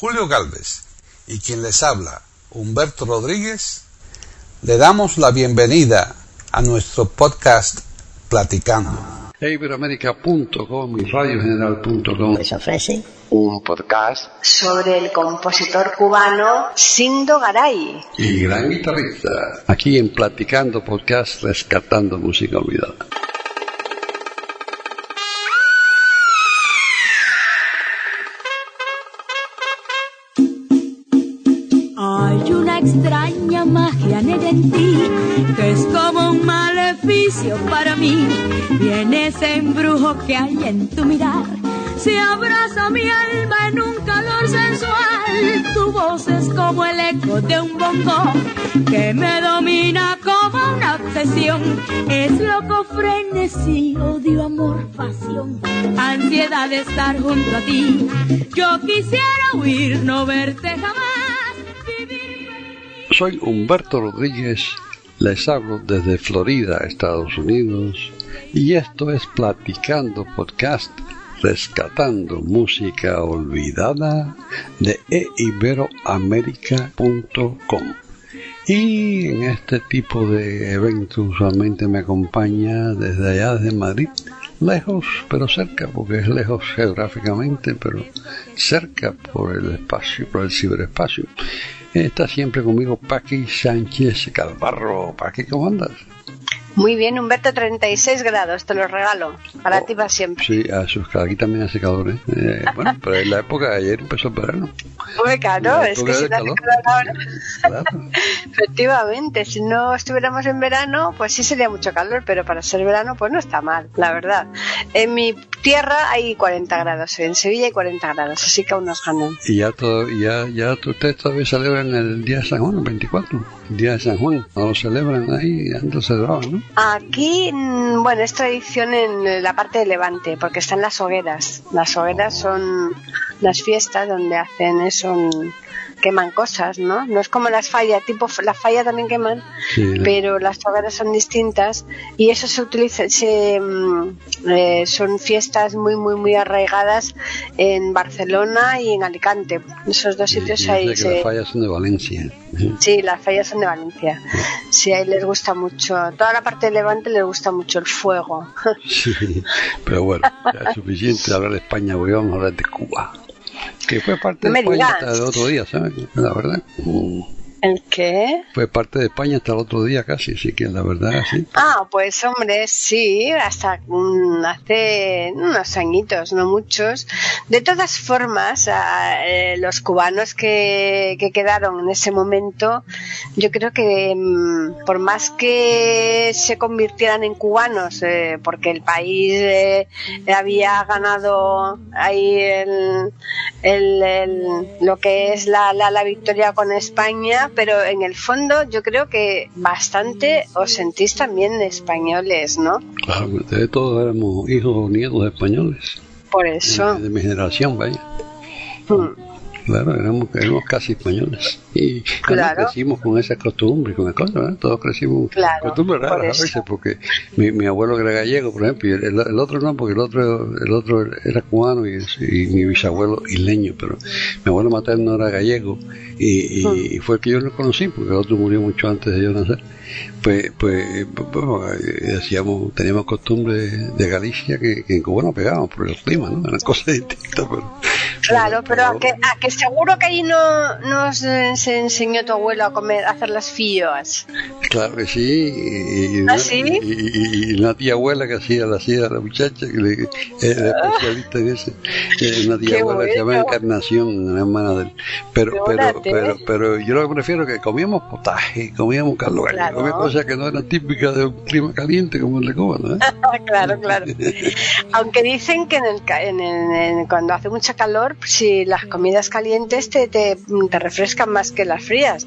Julio Galvez y quien les habla, Humberto Rodríguez, le damos la bienvenida a nuestro podcast Platicando. Iberoamérica.com y radiogeneral.com les ofrece un podcast sobre el compositor cubano Sindo Garay. y gran guitarrista. Aquí en Platicando Podcast, rescatando música olvidada. Ese embrujo que hay en tu mirar, se abraza mi alma en un calor sensual. Tu voz es como el eco de un bongo, que me domina como una obsesión. Es loco frenesí, odio, amor, pasión, ansiedad de estar junto a ti. Yo quisiera huir, no verte jamás. vivir Soy Humberto Rodríguez, les hablo desde Florida, Estados Unidos, y esto es Platicando Podcast, rescatando música olvidada de eiberoamerica.com. Y en este tipo de eventos usualmente me acompaña desde allá, desde Madrid, lejos pero cerca, porque es lejos geográficamente, pero cerca por el espacio, por el ciberespacio. Está siempre conmigo Paqui Sánchez Calvarro. Paqui, ¿cómo andas? Muy bien, Humberto, 36 grados, te lo regalo. Para ti va siempre. Sí, aquí también hace calor, ¿eh? Eh, bueno, pero en la época de ayer empezó el verano. Claro, La es que si no hace calor. calor ahora. Claro. Efectivamente, si no estuviéramos en verano, pues sí sería mucho calor, pero para ser verano, pues no está mal, la verdad. En mi tierra hay 40 grados, en Sevilla hay 40 grados, así que aún nos ganan. Y ya, todo, ya, ya ustedes todavía celebran el día de San Juan, el 24. El día de San Juan, no lo celebran ahí, antes celebraban, ¿no? Aquí, mm, bueno, es tradición en la parte de Levante, porque están las hogueras. Las hogueras son las fiestas donde hacen eso, queman cosas, ¿no? No es como las fallas, tipo la falla también queman, Sí, pero las hogueras son distintas y eso se utiliza, se, mm, eh, son fiestas muy, muy, muy arraigadas en Barcelona y en Alicante. Esos dos y- sitios y yo ahí se... las fallas son de Valencia. ¿eh? Sí, las fallas son de Valencia. Sí, ahí les gusta mucho. Toda la parte de Levante les gusta mucho el fuego. Sí, pero bueno, ya es suficiente hablar de España, hoy vamos a hablar de Cuba. Que fue parte No de me España digas. hasta el otro día, ¿sabes? La verdad. Mm. ¿El qué? Fue parte de España hasta el otro día casi, así que la verdad, sí. Ah, pues hombre, sí, hasta mm, hace unos añitos, no muchos. De todas formas, eh, los cubanos que, que quedaron en ese momento, yo creo que mm, por más que se convirtieran en cubanos, eh, porque el país eh, había ganado ahí el, el- el- lo que es la, la, la victoria con España, pero en el fondo yo creo que bastante os sentís también españoles, ¿no? Claro, ustedes todos éramos hijos o nietos de españoles. Por eso. De, de mi generación, vaya. Mm. Claro, éramos, éramos casi españoles. Y Claro. crecimos con esa costumbre, con el cosas, ¿verdad? Todos crecimos Claro, costumbres por raras a veces, porque mi, mi abuelo era gallego, por ejemplo, y el, el- otro no, porque el otro, el otro era cubano y, y mi bisabuelo isleño, pero mi abuelo materno era gallego y, y- y fue el que yo lo conocí, porque el otro murió mucho antes de yo nacer. Pues, pues, bueno, eh, hacíamos, teníamos costumbre de Galicia que, que en Cuba no pegábamos por el clima, ¿no? Eran cosas distintas, pero... Claro, pero a que, a que seguro que ahí no nos eh, se enseñó tu abuelo a comer, a hacer las filloas. Claro que sí. Y, y- ¿Ah, sí? Y, y- y una tía abuela que hacía, la hacía la muchacha, que le, era especialista en eso. Eh, Una tía Qué abuela que se llama bueno. Encarnación, una hermana de él. Pero, pero, pero, pero yo lo que prefiero es que comíamos potaje, comíamos caldo Claro. comíamos cosas que no eran típicas de un clima caliente como el de Cuba, ¿no? claro, claro. Aunque dicen que en el, en el- en- cuando hace mucha calor, si las comidas calientes te, te, te refrescan más que las frías.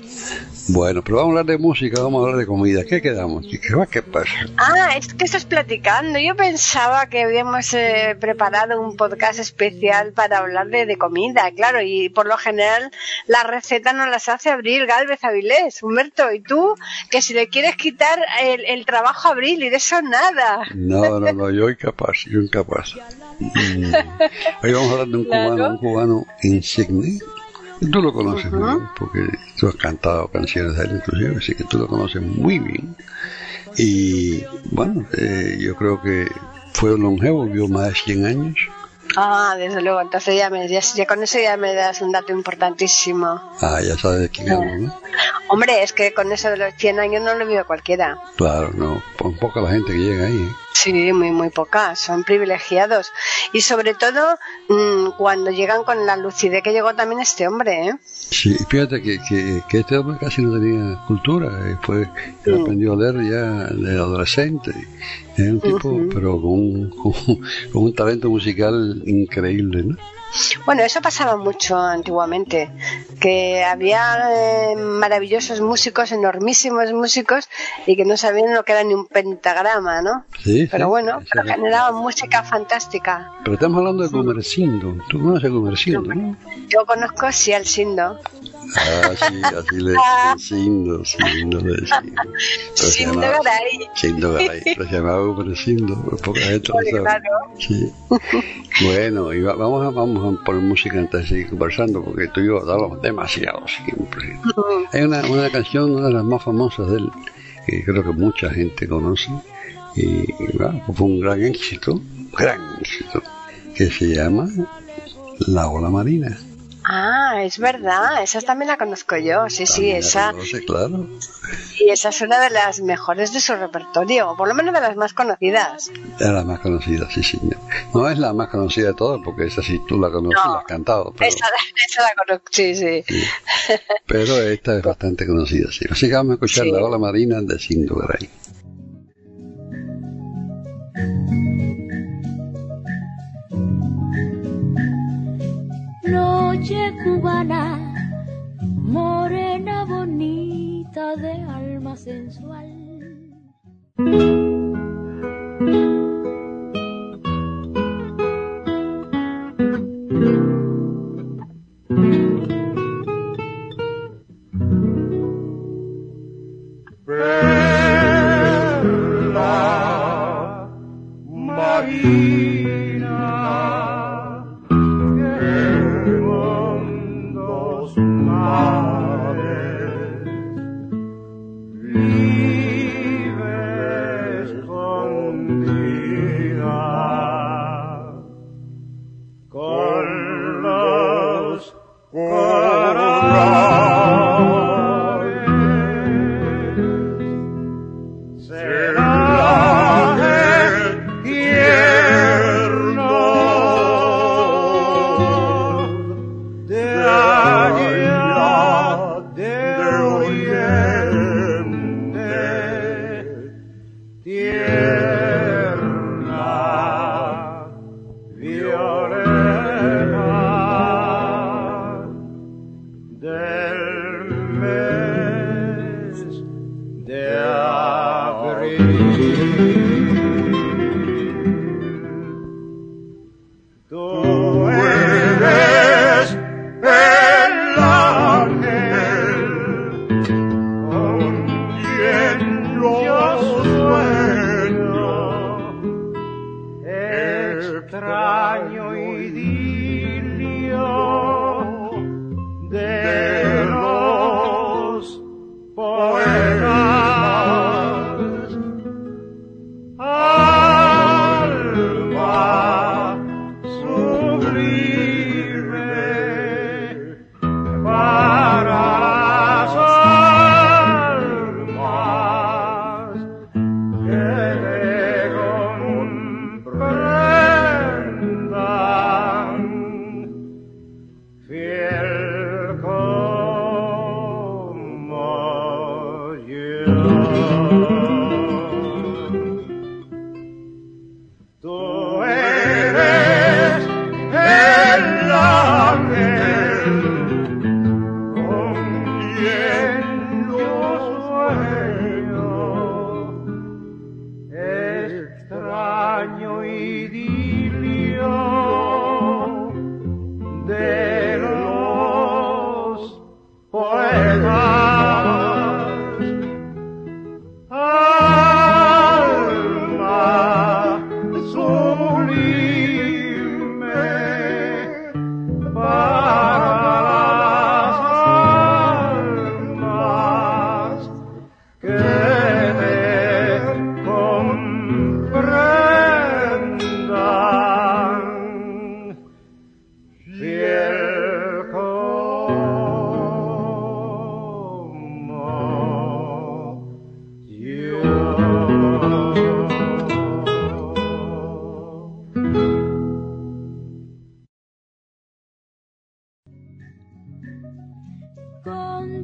Bueno, pero vamos a hablar de música, vamos a hablar de comida. ¿Qué quedamos? chicas? ¿Qué pasa? Ah, es que estás platicando. Yo pensaba que habíamos eh, preparado un podcast especial para hablar de, de comida, claro, y por lo general la receta nos las hace Abril Galvez Avilés. Humberto, ¿y tú? Que si le quieres quitar el, el trabajo a Abril y de eso nada. No, no, no, yo incapaz, yo incapaz. Mm. Hoy vamos a hablar de un. Cubano, un cubano insigne, Tú lo conoces muy bien, porque tú has cantado canciones de él inclusive, así que tú lo conoces muy bien. Y bueno, eh, yo creo que fue longevo, vivió más de 100 años. Ah, desde luego, entonces ya, me, ya, ya con eso ya me das un dato importantísimo. Ah, ya sabes de quién hablo, ¿no? Hombre, es que con eso de los 100 años no lo vio cualquiera. Claro, no, por poca la gente que llega ahí. ¿eh? Sí, muy, muy pocas, son privilegiados. Y sobre todo mm, cuando llegan con la lucidez que llegó también este hombre, ¿eh? Sí, fíjate que, que, que este hombre casi no tenía cultura, eh, fue, él Mm. aprendió a leer ya de adolescente. Era un tipo, pero con un, con, con un talento musical increíble, ¿no? Bueno, eso pasaba mucho antiguamente, que había eh, maravillosos músicos, enormísimos músicos, y que no sabían lo que era ni un pentagrama, ¿no? Sí, Pero sí, bueno, pero generaban música fantástica. Pero estamos hablando de Comercindo. Tú conoces a Comercindo, ¿no? Yo conozco sí al Sindo. Ah, sí, así le Sindo le llamaba- Garay. Garay, se llamaba Comercindo, poca gente lo sabe. Sí. Bueno, y va- vamos, a, vamos a poner música antes de seguir conversando, porque tú y yo hablamos demasiado siempre. Hay una, una canción, una de las más famosas de él, que creo que mucha gente conoce, y bueno, fue un gran éxito, gran éxito, que se llama La Ola Marina. Ah, es verdad, esa también la conozco yo, sí, sí, esa. conoce, claro. Y esa es una de las mejores de su repertorio, o por lo menos de las más conocidas. Es la más conocida, sí, señor. No es la más conocida de todas, porque esa sí tú la conoces, No. la has cantado, pero, Esa, esa la conozco, sí, sí. pero esta es bastante conocida, sí. Así que vamos a escuchar Sí. La Ola Marina de Sindo Noche cubana, morena bonita de alma sensual. con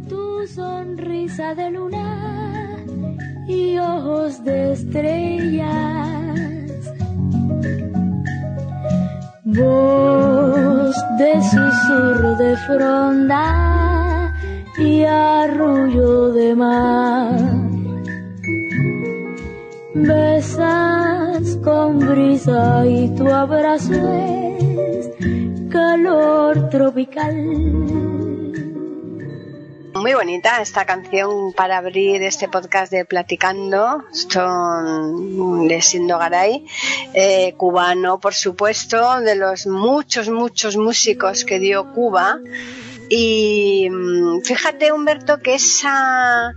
Tu sonrisa de luna y ojos de estrellas. Voz de susurro de fronda y arrullo de mar. Besas con brisa y tu abrazo es calor tropical. Muy bonita esta canción para abrir este podcast de Platicando. De Sindo Garay, eh, cubano, por supuesto, de los muchos, muchos músicos que dio Cuba. Y mm, fíjate, Humberto, que esa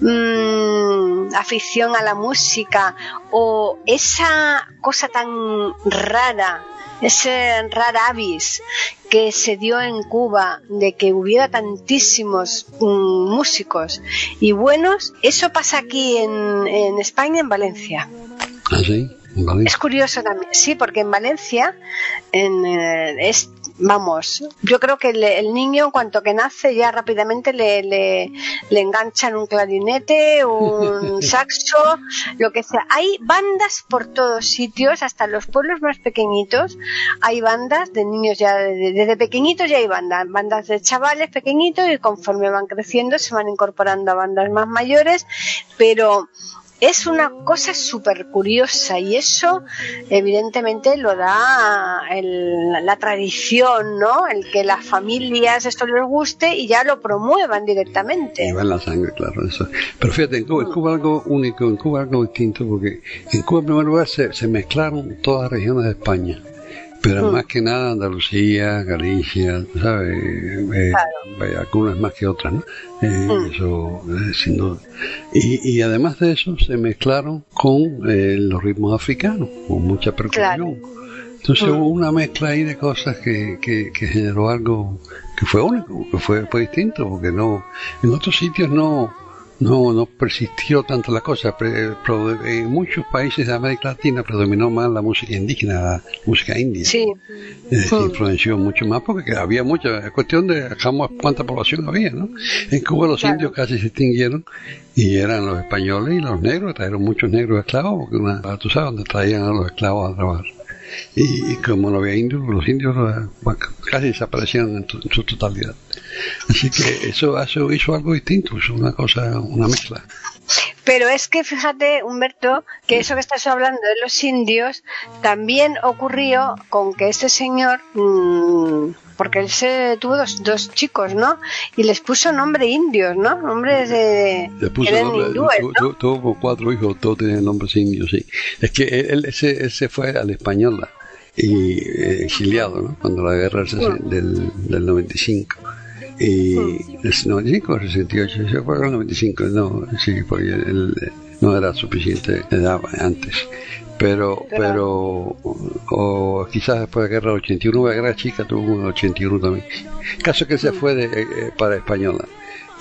mm, afición a la música o esa cosa tan rara ese rara avis que se dio en Cuba de que hubiera tantísimos mm, músicos y buenos, eso pasa aquí en, en España, en Valencia. ¿Ah, sí? Vale. Es curioso también, sí, porque en Valencia en, eh, es, vamos, yo creo que le- el niño en cuanto que nace ya rápidamente le, le, le enganchan un clarinete, un saxo, lo que sea. Hay bandas por todos sitios, hasta en los pueblos más pequeñitos, hay bandas de niños ya, de- desde pequeñitos ya hay bandas, bandas de chavales pequeñitos y conforme van creciendo se van incorporando a bandas más mayores, pero es una cosa súper curiosa y eso evidentemente lo da el- la tradición, ¿no? El que las familias esto les guste y ya lo promuevan directamente. Y la sangre, claro, eso. Pero fíjate, en Cuba, en Cuba algo único, en Cuba algo distinto, porque en Cuba en primer lugar se, se mezclaron todas las regiones de España. Pero más que nada Andalucía, Galicia, ¿sabes? Eh, eh, algunas más que otras, ¿no? Eh, Eso, eh, sin duda. Y, y además de eso, se mezclaron con eh, los ritmos africanos, con mucha percusión. Entonces hubo una mezcla ahí de cosas que, que, que generó algo que fue único, que fue, fue distinto, porque no, en otros sitios no, no, no persistió tanto la cosa. En muchos países de América Latina predominó más la música indígena, la música india. Sí, Es decir, influenció mucho más porque había mucha, es cuestión de cuánta población había, ¿no? En Cuba los Claro. indios casi se extinguieron y eran los españoles y los negros, trajeron muchos negros esclavos, porque una, tú sabes dónde traían a los esclavos a trabajar. Y, y como no había indios, los indios bueno, casi desaparecieron en, en su totalidad. Así que eso, eso hizo algo distinto, hizo una cosa, una mezcla. Pero es que fíjate, Humberto, que eso que estás hablando de los indios también ocurrió con que este señor, mm, porque él se tuvo dos, dos chicos, ¿no? Y les puso nombre indios, ¿no? Nombres de. Le puso eran nombre, hindúes, tu- ¿no? tu- tuvo cuatro hijos, todos tenían nombres indios, sí. Es que él, él- ese, él se fue a la española y eh, exiliado, ¿no? Cuando la guerra del, del 95. Y el 95 o 68, se fue en el 95, no, sí, porque él no era suficiente edad antes. Pero, pero, o, quizás después de la guerra del 81, la guerra chica tuvo el 81 también. Caso que se fue de, eh, eh, para Española.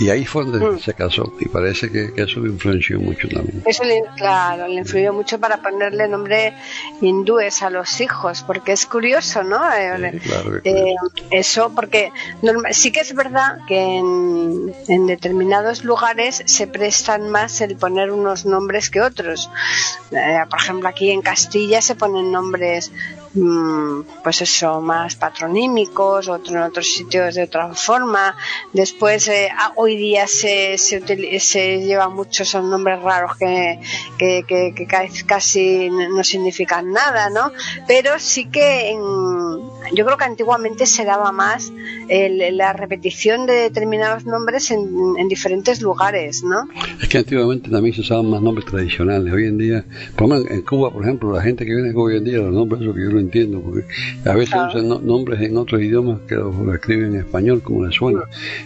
Y ahí fue donde se casó. Y parece que, que eso lo influenció mucho también. Eso le, claro, le influyó mucho para ponerle nombre hindúes a los hijos, porque es curioso, ¿no? Eh, Sí, claro que eh, eso, porque sí que es verdad que en, en determinados lugares se prestan más el poner unos nombres que otros. Eh, por ejemplo, aquí en Castilla se ponen nombres, mm, pues eso, más patronímicos, otro en otros sitios de otra forma. Después, eh, ah, hoy día se, se, utili- se lleva mucho, son nombres raros que, que, que- que ca- casi no significan nada, ¿no? Pero sí que en, yo creo que antiguamente se daba más el- la repetición de determinados nombres en, en diferentes lugares, ¿no? Es que antiguamente también se usaban más nombres tradicionales. Hoy en día, por lo menos en Cuba, por ejemplo, la gente que viene hoy en día, los nombres, que yo entiendo, porque a veces Claro. usan no- nombres en otros idiomas que los lo escriben en español como les suena.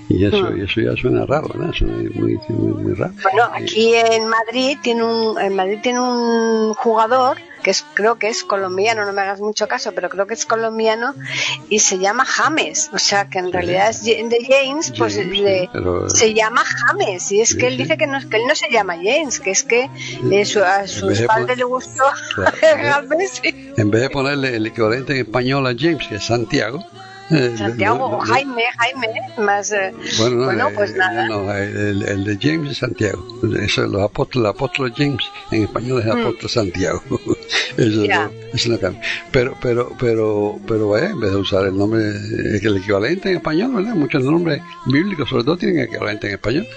Y eso, y eso ya suena raro, ¿no? Suena muy, muy, muy raro. Bueno, aquí en Madrid tiene un, en Madrid tiene un jugador que es, creo que es colombiano, no me hagas mucho caso, pero creo que es colombiano y se llama James, o sea que en realidad es de James, pues James, le- sí, pero- se llama James y es Sí, que él dice que no, que él no se llama James, que es que eh, su- a sus padres le gustó Claro. James. sí. En vez de ponerle el equivalente en español a James, que es Santiago, Eh, Santiago no, no, o. Jaime, Jaime, más. eh, Bueno, no, bueno, eh, pues nada. no, el, el de James es Santiago. Eso es los apóstoles, el apóstol James en español es apóstol Santiago. Eso Mm. Ya. no, eso no cambia. Pero, pero, pero, pero vaya, en vez de usar el nombre, eh, el equivalente en español, ¿verdad? Muchos nombres bíblicos, sobre todo, tienen equivalente en español.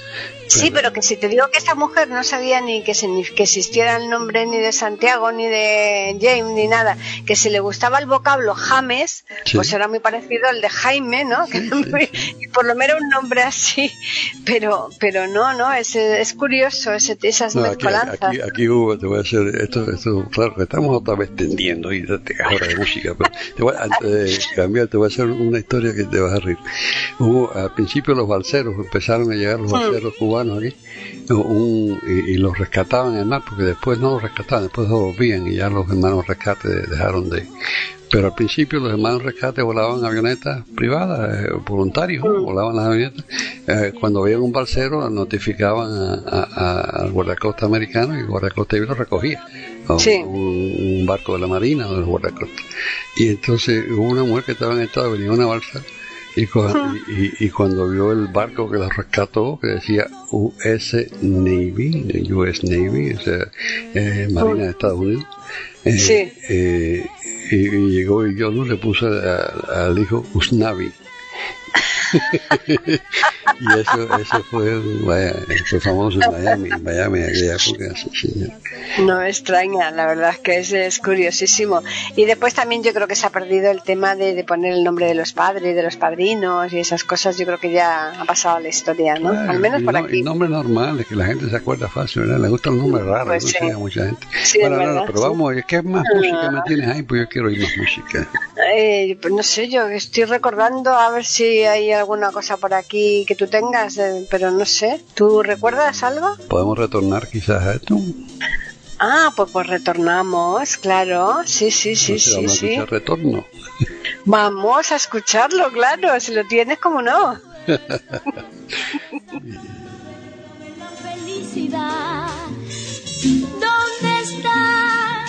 Sí, pero que si te digo que esta mujer no sabía ni que, se- ni que existiera el nombre ni de Santiago, ni de James, ni nada, que si le gustaba el vocablo James, Sí. pues era muy parecido al de Jaime, ¿no? Y por lo menos un nombre así, pero pero no, no, es, es curioso ese, esas No, aquí, mezcolanzas. aquí, aquí hubo, te voy a hacer, esto, esto, claro, que estamos otra vez tendiendo y te hora de música, pero te voy a, antes de cambiar, te voy a hacer una historia que te vas a reír. Hubo, al principio los balseros, empezaron a llegar los balseros cubanos aquí, un- y, y los rescataban en el mar, porque después no los rescataban, después los volvían y ya los hermanos rescate dejaron de, pero al principio los hermanos rescate volaban avionetas privadas, eh, voluntarios, volaban las avionetas. Eh, cuando veían un balsero, notificaban al guardacosta americano y el guardacosta lo recogía. Sí. un, un barco de la marina o de los guardacostas. Y entonces hubo una mujer que estaba en estado, venía una balsa. Y, cu- y, y cuando vio el barco que la rescató, que decía US Navy, US Navy, o sea, eh, Marina de Estados Unidos, eh, Sí. eh, y, y llegó y yo no le puse al hijo Usnavi. y eso, eso fue, vaya, fue famoso en Miami, en Miami en aquella época, sí, señor. No extraña, la verdad es que es, es curiosísimo. Y después también yo creo que se ha perdido el tema de, de poner el nombre de los padres, de los padrinos y esas cosas. Yo creo que ya ha pasado a la historia, ¿no? Bueno, Al menos por no- aquí. Y nombres normales, que la gente se acuerda fácil, ¿verdad? Le gustan los nombres raros, Pues no sí. a mucha gente. Sí, bueno, es no, no, verdad, pero sí. Ah. vamos, ¿qué más música me tienes ahí? Pues yo quiero oír más música. Eh, pues no sé, yo estoy recordando a ver si hay alguna cosa por aquí que tú tengas, eh, pero no sé. ¿Tú recuerdas algo? ¿Podemos retornar quizás a esto? Ah, pues pues retornamos, claro. Sí, sí, sí, Entonces, sí, vamos a sí. escuchar retorno. Vamos a escucharlo, claro. Si lo tienes, como no. la felicidad. ¿Dónde estás?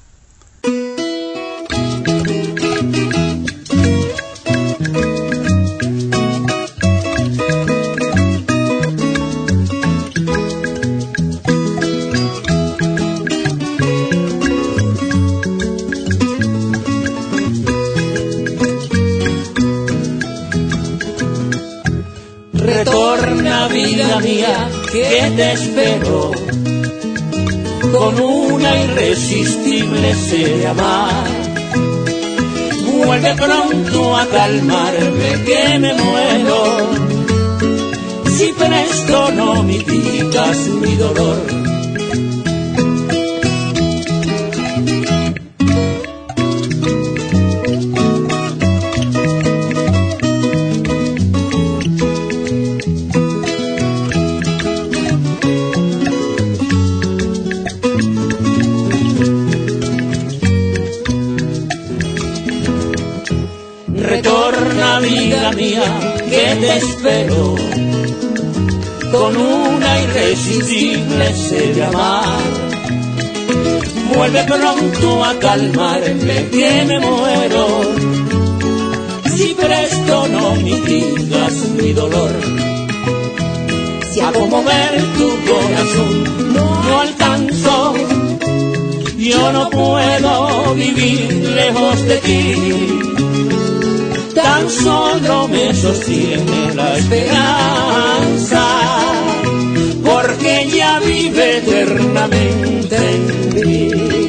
que te espero con una irresistible sed de amar. Vuelve pronto a calmarme que me muero. Si presto no mitigas mi dolor. Espero con una irresistible sed de amar. Vuelve pronto a calmarme que me muero. Si presto no mitigas mi dolor. Si hago mover tu corazón, no alcanzo. Yo no puedo vivir lejos de ti tan solo me sostiene la esperanza, porque ella vive eternamente en mí.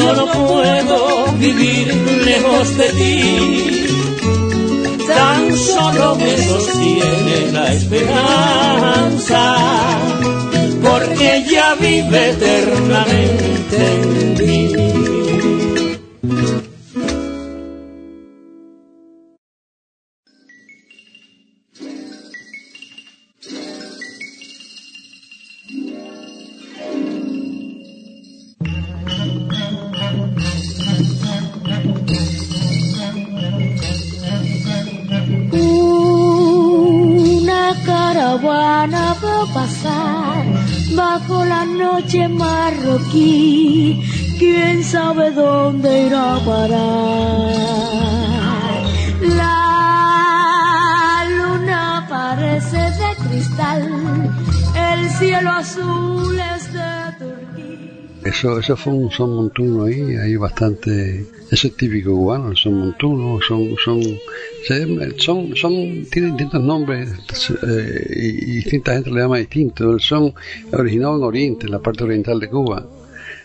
Yo no puedo vivir lejos de ti. Tan solo me sostiene la esperanza, porque ella vive eternamente en mí. Bajo la noche marroquí. Quién sabe dónde irá a parar. La luna parece de cristal, el cielo azul es. Eso, eso fue un son montuno ahí, hay bastante, eso es típico cubano, el son montuno, son, son, son, son, tienen distintos nombres eh, y, y distinta gente le llama distinto. El son originado en Oriente, en la parte oriental de Cuba.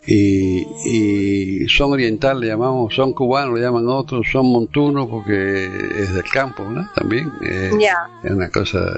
Y, y son oriental le llamamos, son cubano le llaman otros, son montuno porque es del campo, ¿no? También eh, es una cosa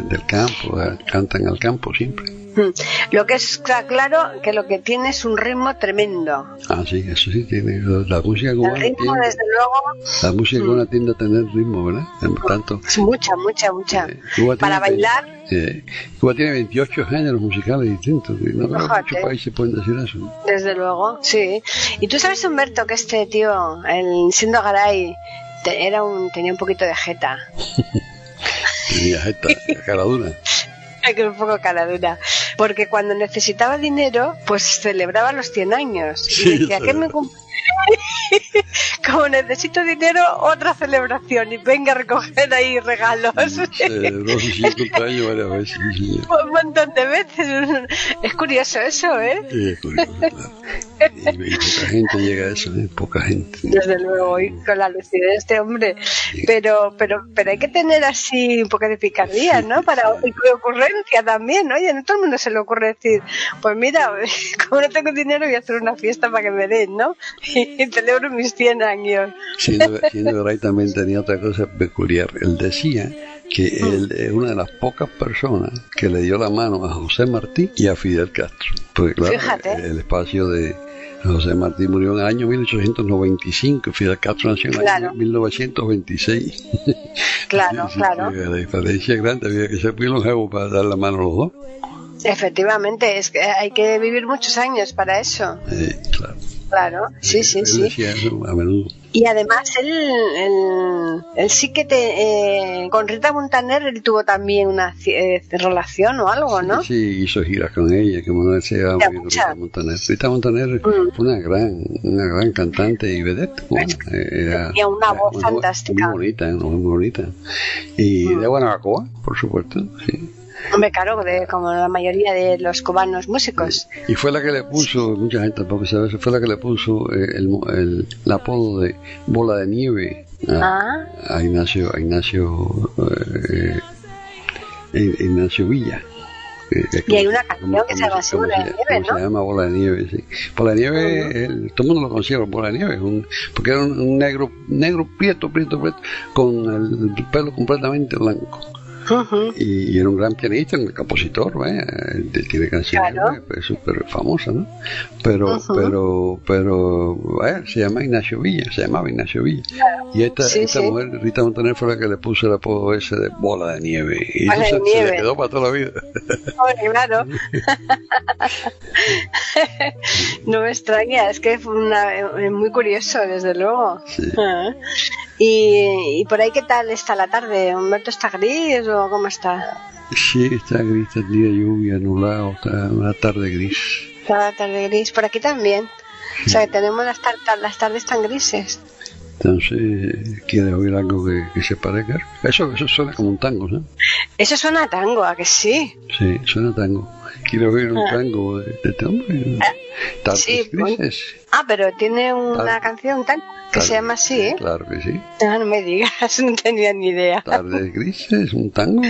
del campo, eh, cantan al campo siempre. Mm. Lo que está claro que lo que tiene es un ritmo tremendo. Ah, sí, eso sí tiene. La música El cubana ritmo, tiende, desde luego, la música cubana tiende a tener ritmo, ¿verdad? Por tanto, es mucha, mucha, mucha. eh, Cuba Para tiene- bailar, eh, Cuba tiene 28 géneros musicales distintos. y no creo que muchos países pueden decir eso. desde luego, sí. Y tú sabes, Humberto, que este tío, el siendo Garay, te- era un, tenía un poquito de jeta. Tenía esta un poco cara dura. Porque cuando necesitaba dinero, pues celebraba los 100 años. Y Sí, decía, ¿qué me Como necesito dinero, otra celebración. Y venga a recoger ahí regalos. Celebró sus 50 años varias veces. sí, señor. un montón de veces. Es curioso eso, ¿eh? Sí, es curioso, claro. Y, y poca gente llega a eso, ¿eh? Poca gente. Desde luego, y con la lucidez de este hombre. Pero, pero, pero hay que tener así un poco de picardía, ¿no? Para y ocurrencia también, Oye, no todo el mundo se le ocurre decir, pues mira, como no tengo dinero voy a hacer una fiesta para que me den, ¿no? Y celebro mis 100 años. Siendo, siendo Garay también tenía otra cosa peculiar. Él decía que él es una de las pocas personas que le dio la mano a José Martí y a Fidel Castro. Porque claro, Fíjate. el espacio de José Martí murió en el año 1895 y Fidel Castro nació en el Claro. año 1926. Claro, Así claro. La diferencia es grande, había que ser muy longevo para dar la mano a los dos. Efectivamente, es que hay que vivir muchos años para eso. Eh, claro. Claro, sí, sí, sí. a menudo. Y además él, él, él sí que te, eh, con Rita Montaner él tuvo también una eh, relación o algo, ¿no? Sí, hizo giras con ella, que Manuel se. Rita Montaner. Rita Montaner Mm. fue una gran, una gran cantante y vedette. Eh, Era, Tenía una voz era fantástica. Muy bonita, muy bonita. Y Mm. de Guanabacoa, por supuesto, sí. Hombre, claro, de, como la mayoría de los cubanos músicos. Y fue la que le puso, mucha gente tampoco sabe eso, fue la que le puso eh, el, el, el apodo de Bola de Nieve a, Ah, a Ignacio, a Ignacio, eh, eh, Ignacio Villa. Y hay una como- canción que se llama así, Bola de Nieve, ¿no? Se llama Bola de Nieve, sí. Bola de Nieve, el- todo el mundo lo como Bola de Nieve, un- porque era un, un negro, negro prieto, prieto, prieto, con el pelo completamente blanco. Ujú. Y, y era un gran pianista, un compositor. Él tiene canciones Claro. pues, súper famosas, ¿no? Pero, Ujú. pero, pero, vaya, se llama Ignacio Villa, se llamaba Ignacio Villa. Y esta, Sí, esta sí. mujer, Rita Montaner, fue la que le puso el apodo ese de bola de nieve. Y Bola eso de se, se nieve. le quedó para toda la vida. Claro. no me extraña, es que fue una, eh, muy curioso, desde luego. Sí. Y, y por ahí, ¿qué tal está la tarde? ¿Humberto está gris cómo está? Sí, está gris, está el día lluvia, nublado, está una tarde gris. Está la tarde gris. Por aquí también. O sea, que tenemos las, tar- las tardes tan grises. Entonces, ¿quiere oír algo que, que se parezca? Eso, eso suena como un tango, ¿no? Eso suena a tango, ¿a que sí? Sí, suena a tango. Quiero oír un Ah. tango de, de este hombre. Tardes sí, grises. Ah, pero tiene una Tal- canción tal que Tal- se llama así, ¿eh? Claro que sí. Ah, no me digas, no tenía ni idea. Tardes grises, un tango.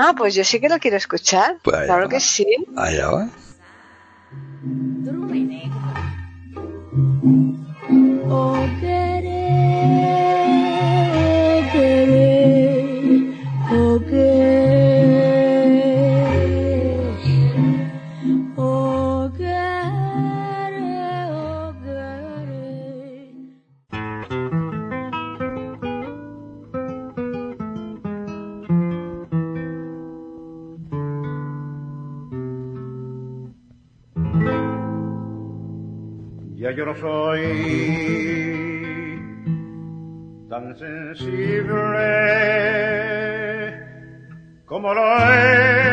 Ah, pues yo sí que lo quiero escuchar. Pues claro va. que sí. Allá va. ogere oh, ogere. Yo soy tan sensible como lo era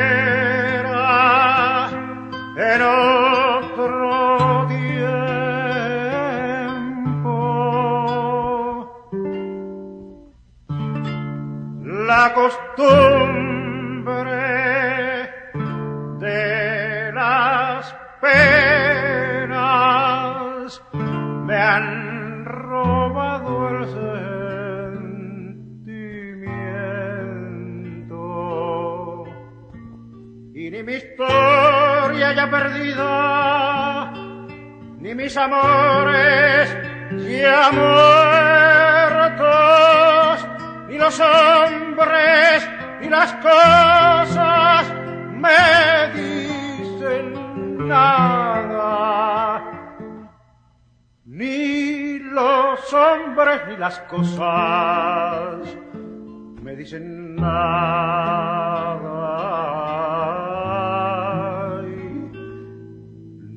amores ya muertos ni los hombres ni las cosas me dicen nada ni los hombres ni las cosas me dicen nada.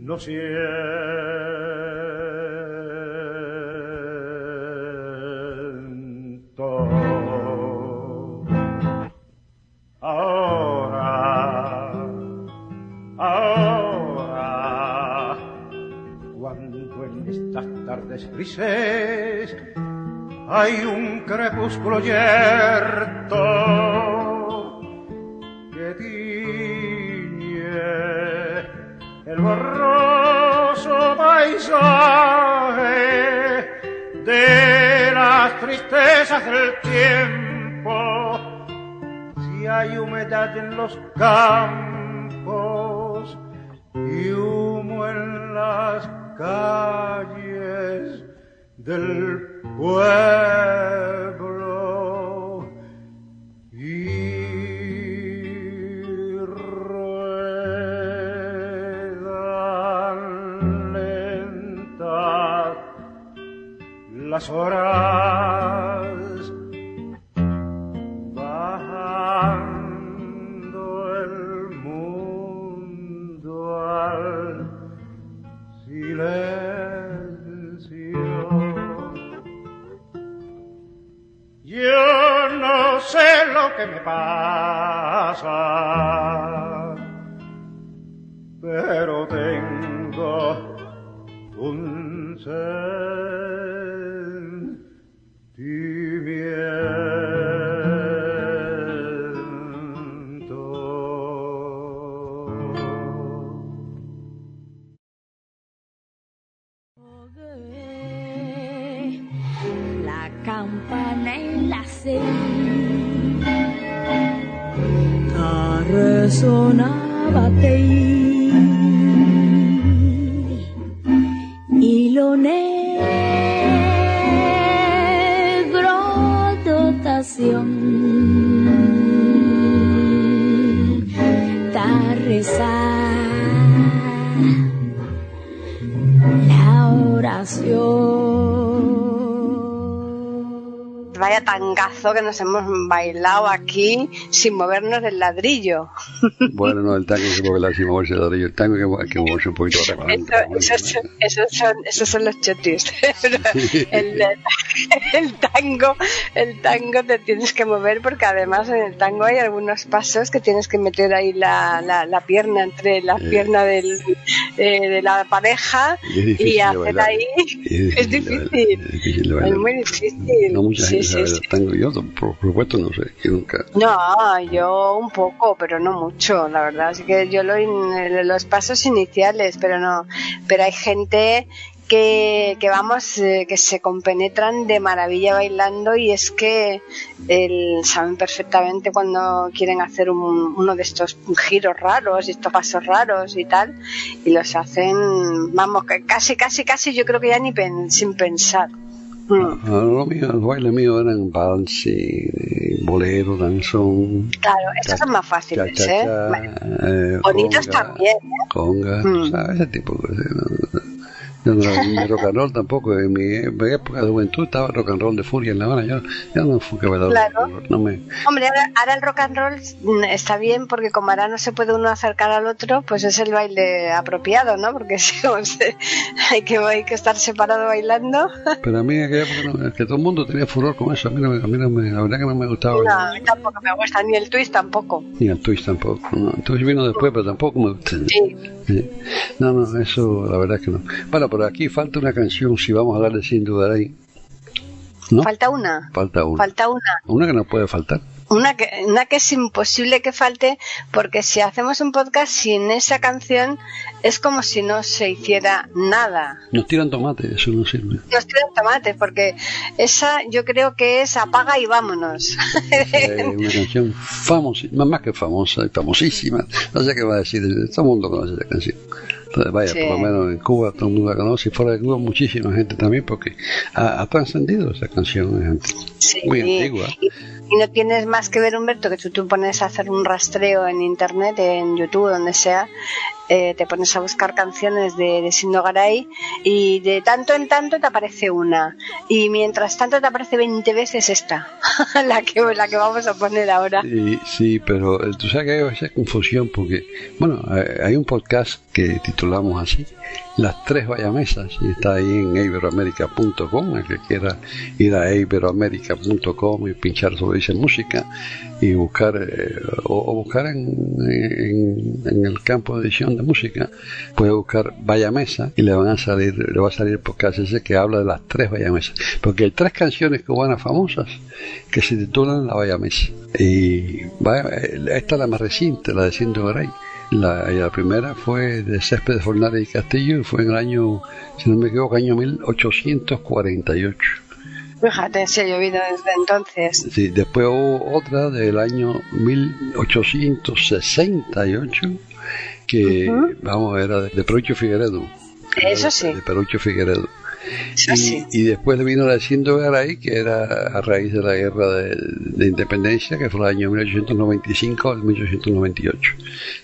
No siento hay un crepúsculo yerto que tiñe el borroso paisaje de las tristezas del tiempo. Si hay humedad en los campos pero tengo un sentimiento. La campana en la seis resonaba tangazo que nos hemos bailado aquí sin movernos del ladrillo. Bueno, no, el tango se bailar sin moverse el ladrillo. El tango hay que, moverse un poquito para adelante. Eso- esos, son, esos, son, los chotis. El, el tango, el tango te tienes que mover porque además en el tango hay algunos pasos que tienes que meter ahí la, la, la pierna entre la Eh. pierna del, eh, de la pareja Y hacer ahí. Es difícil. es difícil muy difícil. No mucha gente sí, sabe supuesto, no sé. Yo nunca. No, yo un poco, pero no mucho, la verdad. Así que yo lo in- los pasos iniciales, pero no. Pero hay gente que, vamos, eh, que se compenetran de maravilla bailando y es que el- saben perfectamente cuando quieren hacer un- uno de estos giros raros y estos pasos raros y tal, y los hacen, vamos, casi, casi, casi yo creo que ya ni sin pensar. Mm. Ah, lo mío, los bailes míos eran vals, eh, bolero, danzón. Claro, estos son más fáciles, cha, cha, ¿eh? eh, Bonitos también, ¿eh? Conga, Mm. ¿sabes? Ese tipo de cosas. ¿no? No rock and roll tampoco. En mi, época de juventud estaba rock and roll de furia en La Habana. Yo, yo no fui Claro. no me, Hombre, ahora, ahora el rock and roll está bien porque como ahora no se puede uno acercar al otro, pues es el baile apropiado, ¿no? Porque si, o sea, hay, que, hay que estar separado bailando. Pero a mí en aquella época no- es que todo el mundo tenía furor con eso. A mí, no, me- a mí no me, la verdad que no me gustaba. No, a mí tampoco me gusta, ni el twist tampoco. Ni el twist tampoco. No, el twist vino después, pero tampoco me gusta. Sí. Sí. No, no, eso la verdad que no. Bueno, pero aquí falta una canción, si vamos a hablar de Sin Dudaray. ¿No? Falta una. Falta una. Falta una. Una que no puede faltar. Una que, una que es imposible que falte porque si hacemos un podcast sin esa canción es como si no se hiciera nada. Nos tiran tomate, eso no sirve. Nos tiran tomates porque esa yo creo que es apaga y vámonos. Eh, una canción famosa, más que famosa, famosísima. No sé qué va a decir, todo el mundo conoce esa canción. Entonces, vaya, Sí. por lo menos en Cuba todo el mundo la conoce y fuera de Cuba muchísima gente también porque ha, ha trascendido esa canción, ant- Sí. muy antigua. Y, y no tienes más que ver, Humberto, que tú te pones a hacer un rastreo en internet, en YouTube, donde sea, eh, te pones a buscar canciones de, de Sindo Garay y de tanto en tanto te aparece una. Y mientras tanto te aparece 20 veces esta, la, que, la que vamos a poner ahora. Sí, pero eh, tú sabes que hay esa confusión porque, bueno, hay, hay un podcast que titulamos así, Las Tres Vallamesas, y está ahí en iberoamérica.com, el que quiera ir a iberoamérica.com y pinchar sobre dice música y buscar, eh, o, buscar en, en, el campo de edición de música, puede buscar Vallamesa y le van a salir, le va a salir podcast ese que habla de las tres Vallamesas, porque hay tres canciones cubanas famosas que se titulan La Vallamesa. Y vaya, esta es la más reciente, la de Ciento Garay. La, primera fue de Céspedes Fornari y Castillo y fue en el año, si no me equivoco, año 1848. Fíjate, se ha llovido desde entonces. Sí, después hubo otra del año 1868 que, vamos, era de, de Perucho Figueredo. Eso sí. De Perucho Figueredo. Y, y después le vino la Garay, que era a raíz de la guerra de, de independencia, que fue el año 1895 al 1898.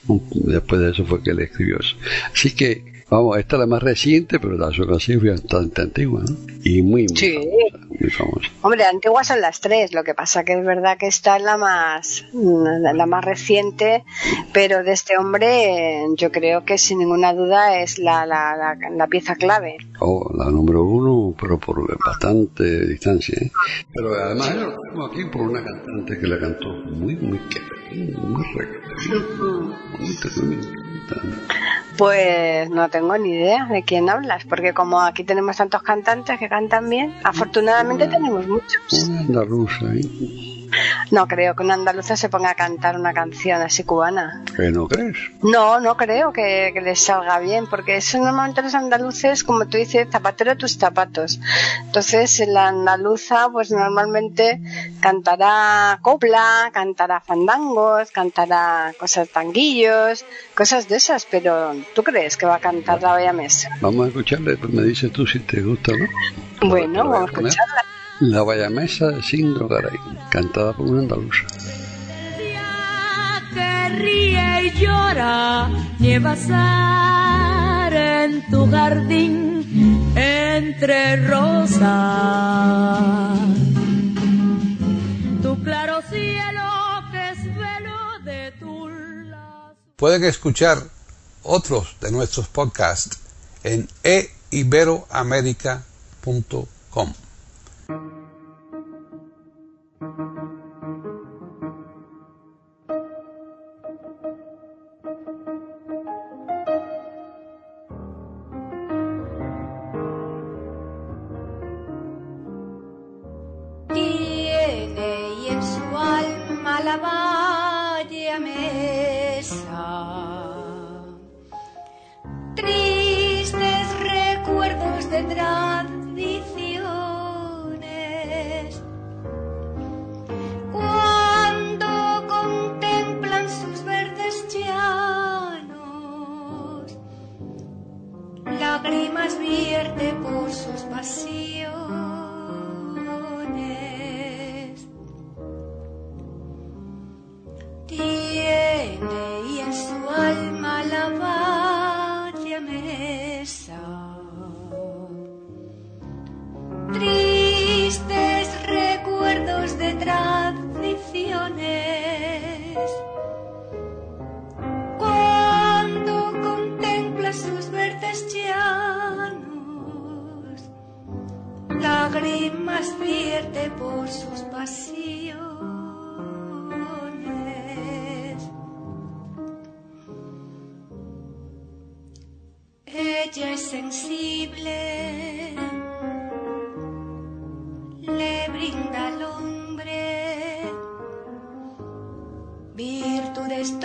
Un- Después de eso fue que él escribió eso. Así que, vamos, esta es la más reciente, pero la sí fue bastante antigua, ¿no? Y muy, muy Sí. famosa, muy famosa. Hombre, antiguas son las tres, lo que pasa que es verdad que esta es la más, la, más reciente, pero de este hombre yo creo que sin ninguna duda es la, la, la, la pieza clave. Oh, la número uno, pero por bastante distancia. ¿eh? Pero además lo tenemos aquí por una cantante que la cantó muy, muy querida, muy requerida, muy tremenda. Pues no tengo ni idea de quién hablas, porque como aquí tenemos tantos cantantes que cantan bien, afortunadamente tenemos muchos. Una andaluza, ¿eh? No creo que un andaluza se ponga a cantar una canción así cubana. ¿Que no crees? No, no creo que, que les salga bien, porque eso normalmente los andaluces, como tú dices, zapatero tus zapatos. Entonces, la andaluza, pues normalmente cantará copla, cantará fandangos, cantará cosas tanguillos, cosas de esas, pero ¿tú crees que va a cantar la Bella Mesa? Vamos a escucharle, pues me dices tú si te gusta, ¿no? Bueno, vamos a escucharla. La Vallamesa de Sindro Garay, cantada por una andaluza. día que ríe y llora, nievasar en tu jardín entre rosas. Tu claro cielo que es velo de tu lazo. Pueden escuchar otros de nuestros podcasts en eiberoamerica.com. Ella es sensible, le brinda al hombre virtudes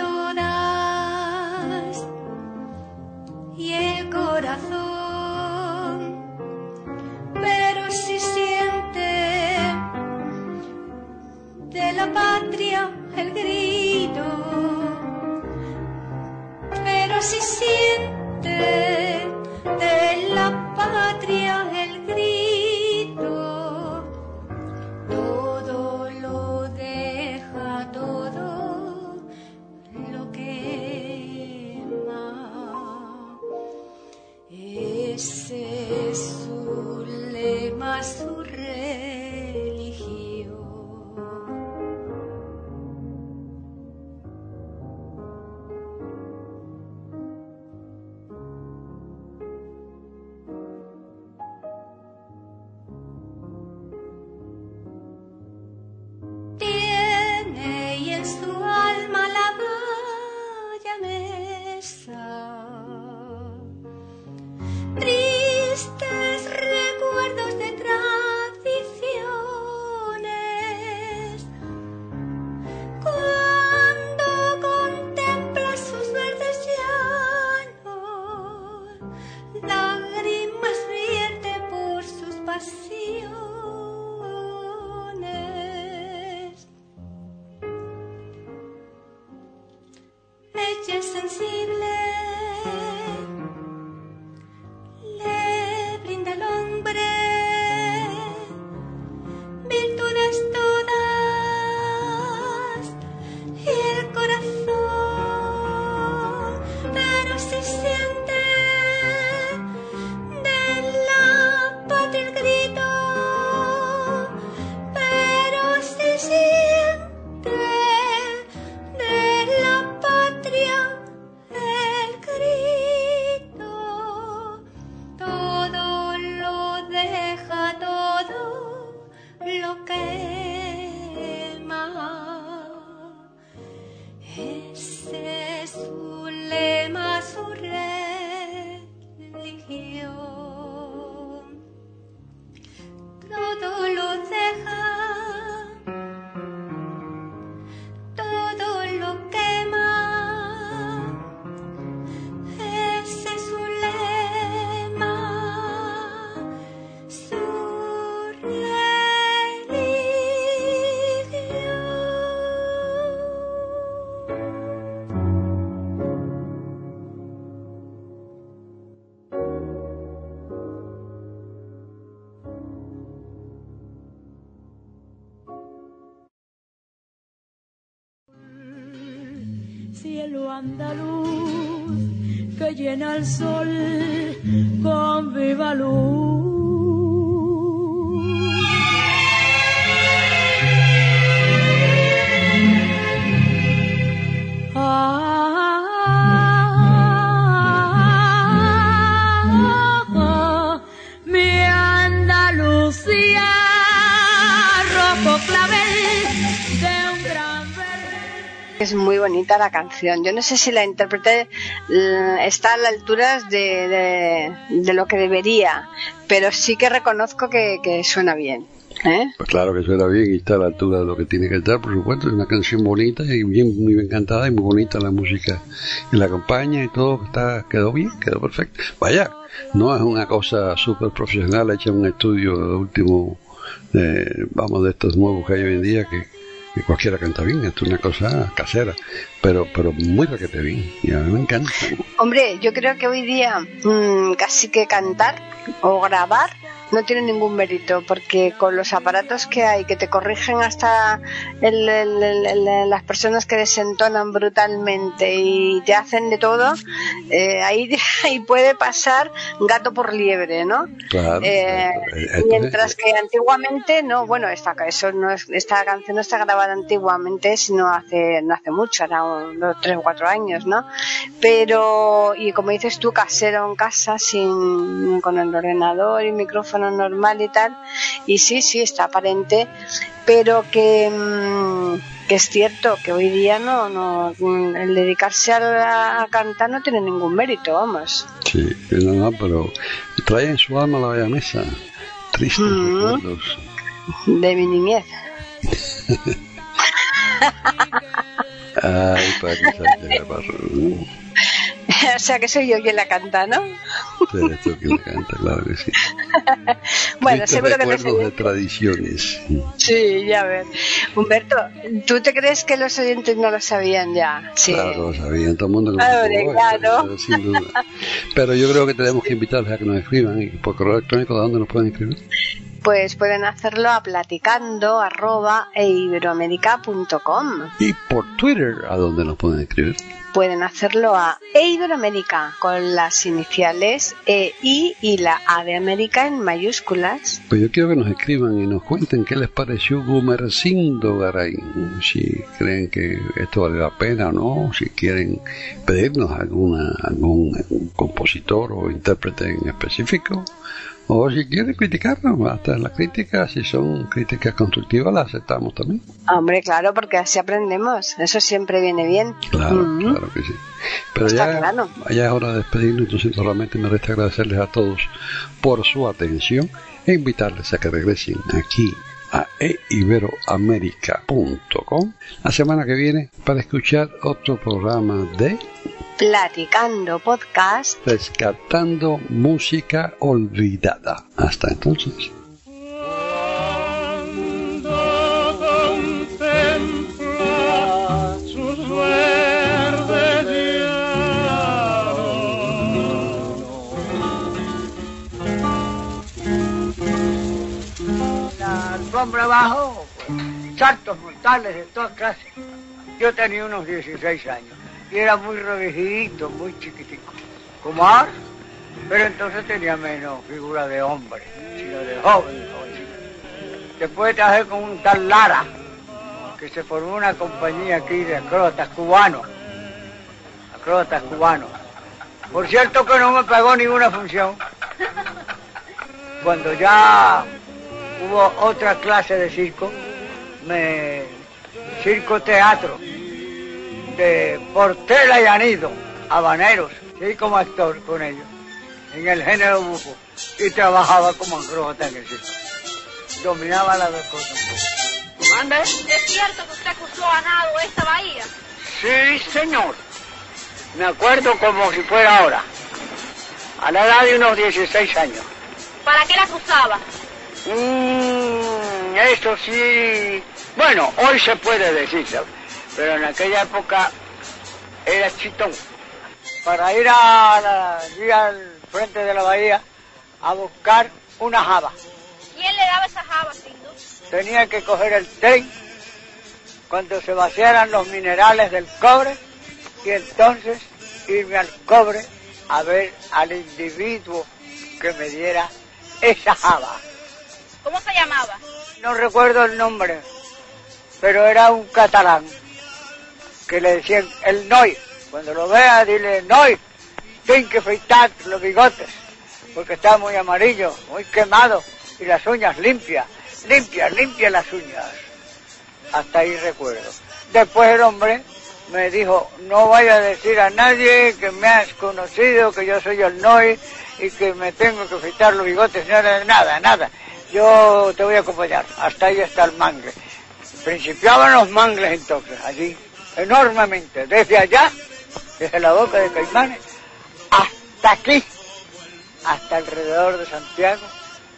lágrimas vierte por sus pasiones. Ella sensible, cielo andaluz que llena el sol con viva luz. Es muy bonita la canción. Yo no sé si la intérprete eh, está a la altura de, de- lo que debería, pero sí que reconozco que, que suena bien. ¿eh? Pues claro que suena bien y está a la altura de lo que tiene que estar, por supuesto. Es una canción bonita y bien, muy bien cantada y muy bonita la música y la campaña y todo está quedó bien, quedó perfecto. Vaya, no es una cosa súper profesional hecha en un estudio último, eh, vamos, de estos nuevos que hay hoy en día que, cualquiera canta bien. Esto es una cosa casera, pero pero muy requete bien y a mí me encanta. Hombre, yo creo que hoy día mm, casi que cantar o grabar no tiene ningún mérito, porque con los aparatos que hay, que te corrigen hasta el- el- el- el- las personas que desentonan brutalmente y te hacen de todo, eh, ahí, ahí puede pasar gato por liebre, ¿no? Claro. Eh, es- mientras que antiguamente no, bueno, esta, eso no es, esta canción no está grabada antiguamente, sino hace, no hace mucho, era unos tres o cuatro años, ¿no? Pero, y como dices tú, casero en casa, sin, con el ordenador y micrófono teléfono normal y tal. Y sí, sí, está aparente, pero que, mm, que es cierto que hoy día no, no mm, el dedicarse a, la- a cantar no tiene ningún mérito, vamos. Sí, no, no, pero trae en su alma la bella mesa. Tristes Mm. recuerdos. De mi niñez. Ay, para que. o sea que soy yo quien la canta, ¿no? Eres tú quien la canta, claro que sí. Bueno, seguro que sé. de tradiciones. Sí, ya ves. Humberto, ¿tú te crees que los oyentes no lo sabían ya? Sí. Claro, lo sabían todo el mundo. lo supo hoy, claro. pero sin duda. Pero yo creo que tenemos que invitarles a que nos escriban. ¿Y por correo electrónico de dónde nos pueden escribir? Pues pueden hacerlo a platicando arroba e iberoamérica.com. Y por Twitter, ¿a dónde nos pueden escribir? Pueden hacerlo a e iberoamérica con las iniciales E, I y la A de América en mayúsculas. Pues yo quiero que nos escriban y nos cuenten qué les pareció Gumercindo Garay. Si creen que esto vale la pena o no, si quieren pedirnos alguna, algún compositor o intérprete en específico, o si quieren criticarnos, hasta las críticas, si son críticas constructivas, las aceptamos también. Hombre, claro, porque así aprendemos. Eso siempre viene bien. Claro, Mm. claro que sí. Pero Está ya, claro. ya es hora de despedirnos, entonces solamente me resta agradecerles a todos por su atención e invitarles a que regresen aquí a eiberoamerica.com la semana que viene para escuchar otro programa de Platicando podcast. Rescatando Música Olvidada. Hasta entonces. Alfombra abajo, pues, saltos mortales de todas clases. Yo tenía unos 16 años y era muy revejidito, muy chiquitico, como ahora, pero entonces tenía menos figura de hombre, sino de joven. Después trabajé con un tal Lara, que se formó una compañía aquí de acróbatas cubanos, acróbatas cubanos. Por cierto que no me pagó ninguna función. Cuando ya hubo otra clase de circo, me circo teatro de Portela y Anido, habaneros, sí como actor con ellos, en el género buco, y trabajaba como acróbata en el circo. Dominaba las dos cosas. ¿Mande? ¿Es cierto que usted cruzó a nado esta bahía? Sí, señor. Me acuerdo como si fuera ahora. A la edad de unos 16 años. ¿Para qué la cruzaba? Mm, eso sí. Bueno, hoy se puede decir, pero en aquella época era chitón. Para ir a allí al frente de la bahía a buscar una java. ¿Quién le daba esa java? Tenía que coger el tren cuando se vaciaran los minerales del cobre y entonces irme al cobre a ver al individuo que me diera esa java. ¿Cómo se llamaba? No recuerdo el nombre, pero era un catalán que le decían el Noy. Cuando lo vea, dile Noy, tienes que afeitar los bigotes, porque está muy amarillo, muy quemado, y las uñas limpias, limpias, limpias las uñas. Hasta ahí recuerdo. Después el hombre me dijo, no vaya a decir a nadie que me has conocido, que yo soy el Noy y que me tengo que afeitar los bigotes, nada, nada, nada. Yo te voy a acompañar. Hasta ahí está el mangle. Principiaban los mangles entonces, allí, enormemente, desde allá, desde la boca de Caimanes, hasta aquí, hasta alrededor de Santiago,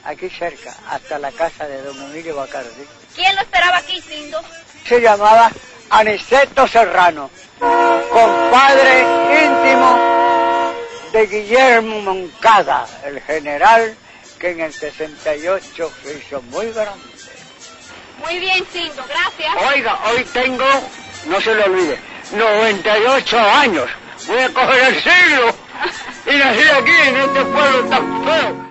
aquí cerca, hasta la casa de don Emilio Bacardi. ¿Quién lo esperaba aquí, Sindo? Se llamaba Aniceto Serrano, compadre íntimo de Guillermo Moncada, el general que en el 68 se hizo muy grande. Muy bien, Sindo, gracias. Oiga, hoy tengo, no se lo olvide, 98 años. Voy a coger el siglo y nací aquí en este pueblo tan feo.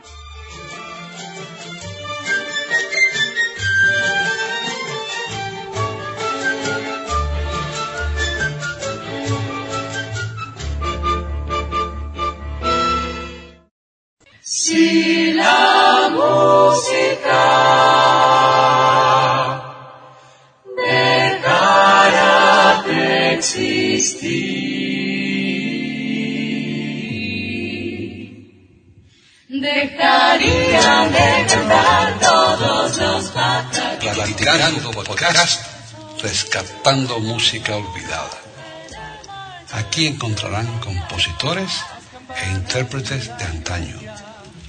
Si Dejarían de cantar todos los rescatando música olvidada. Aquí encontrarán compositores e intérpretes de antaño.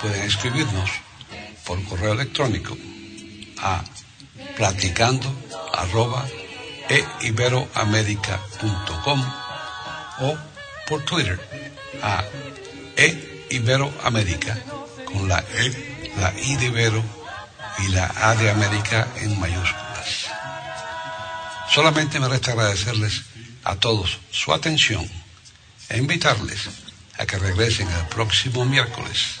Pueden escribirnos por correo electrónico a platicando e iberoamerica.com o por Twitter a e Iberoamérica con la E, la I de Ibero y la A de América en mayúsculas. Solamente me resta agradecerles a todos su atención e invitarles a que regresen el próximo miércoles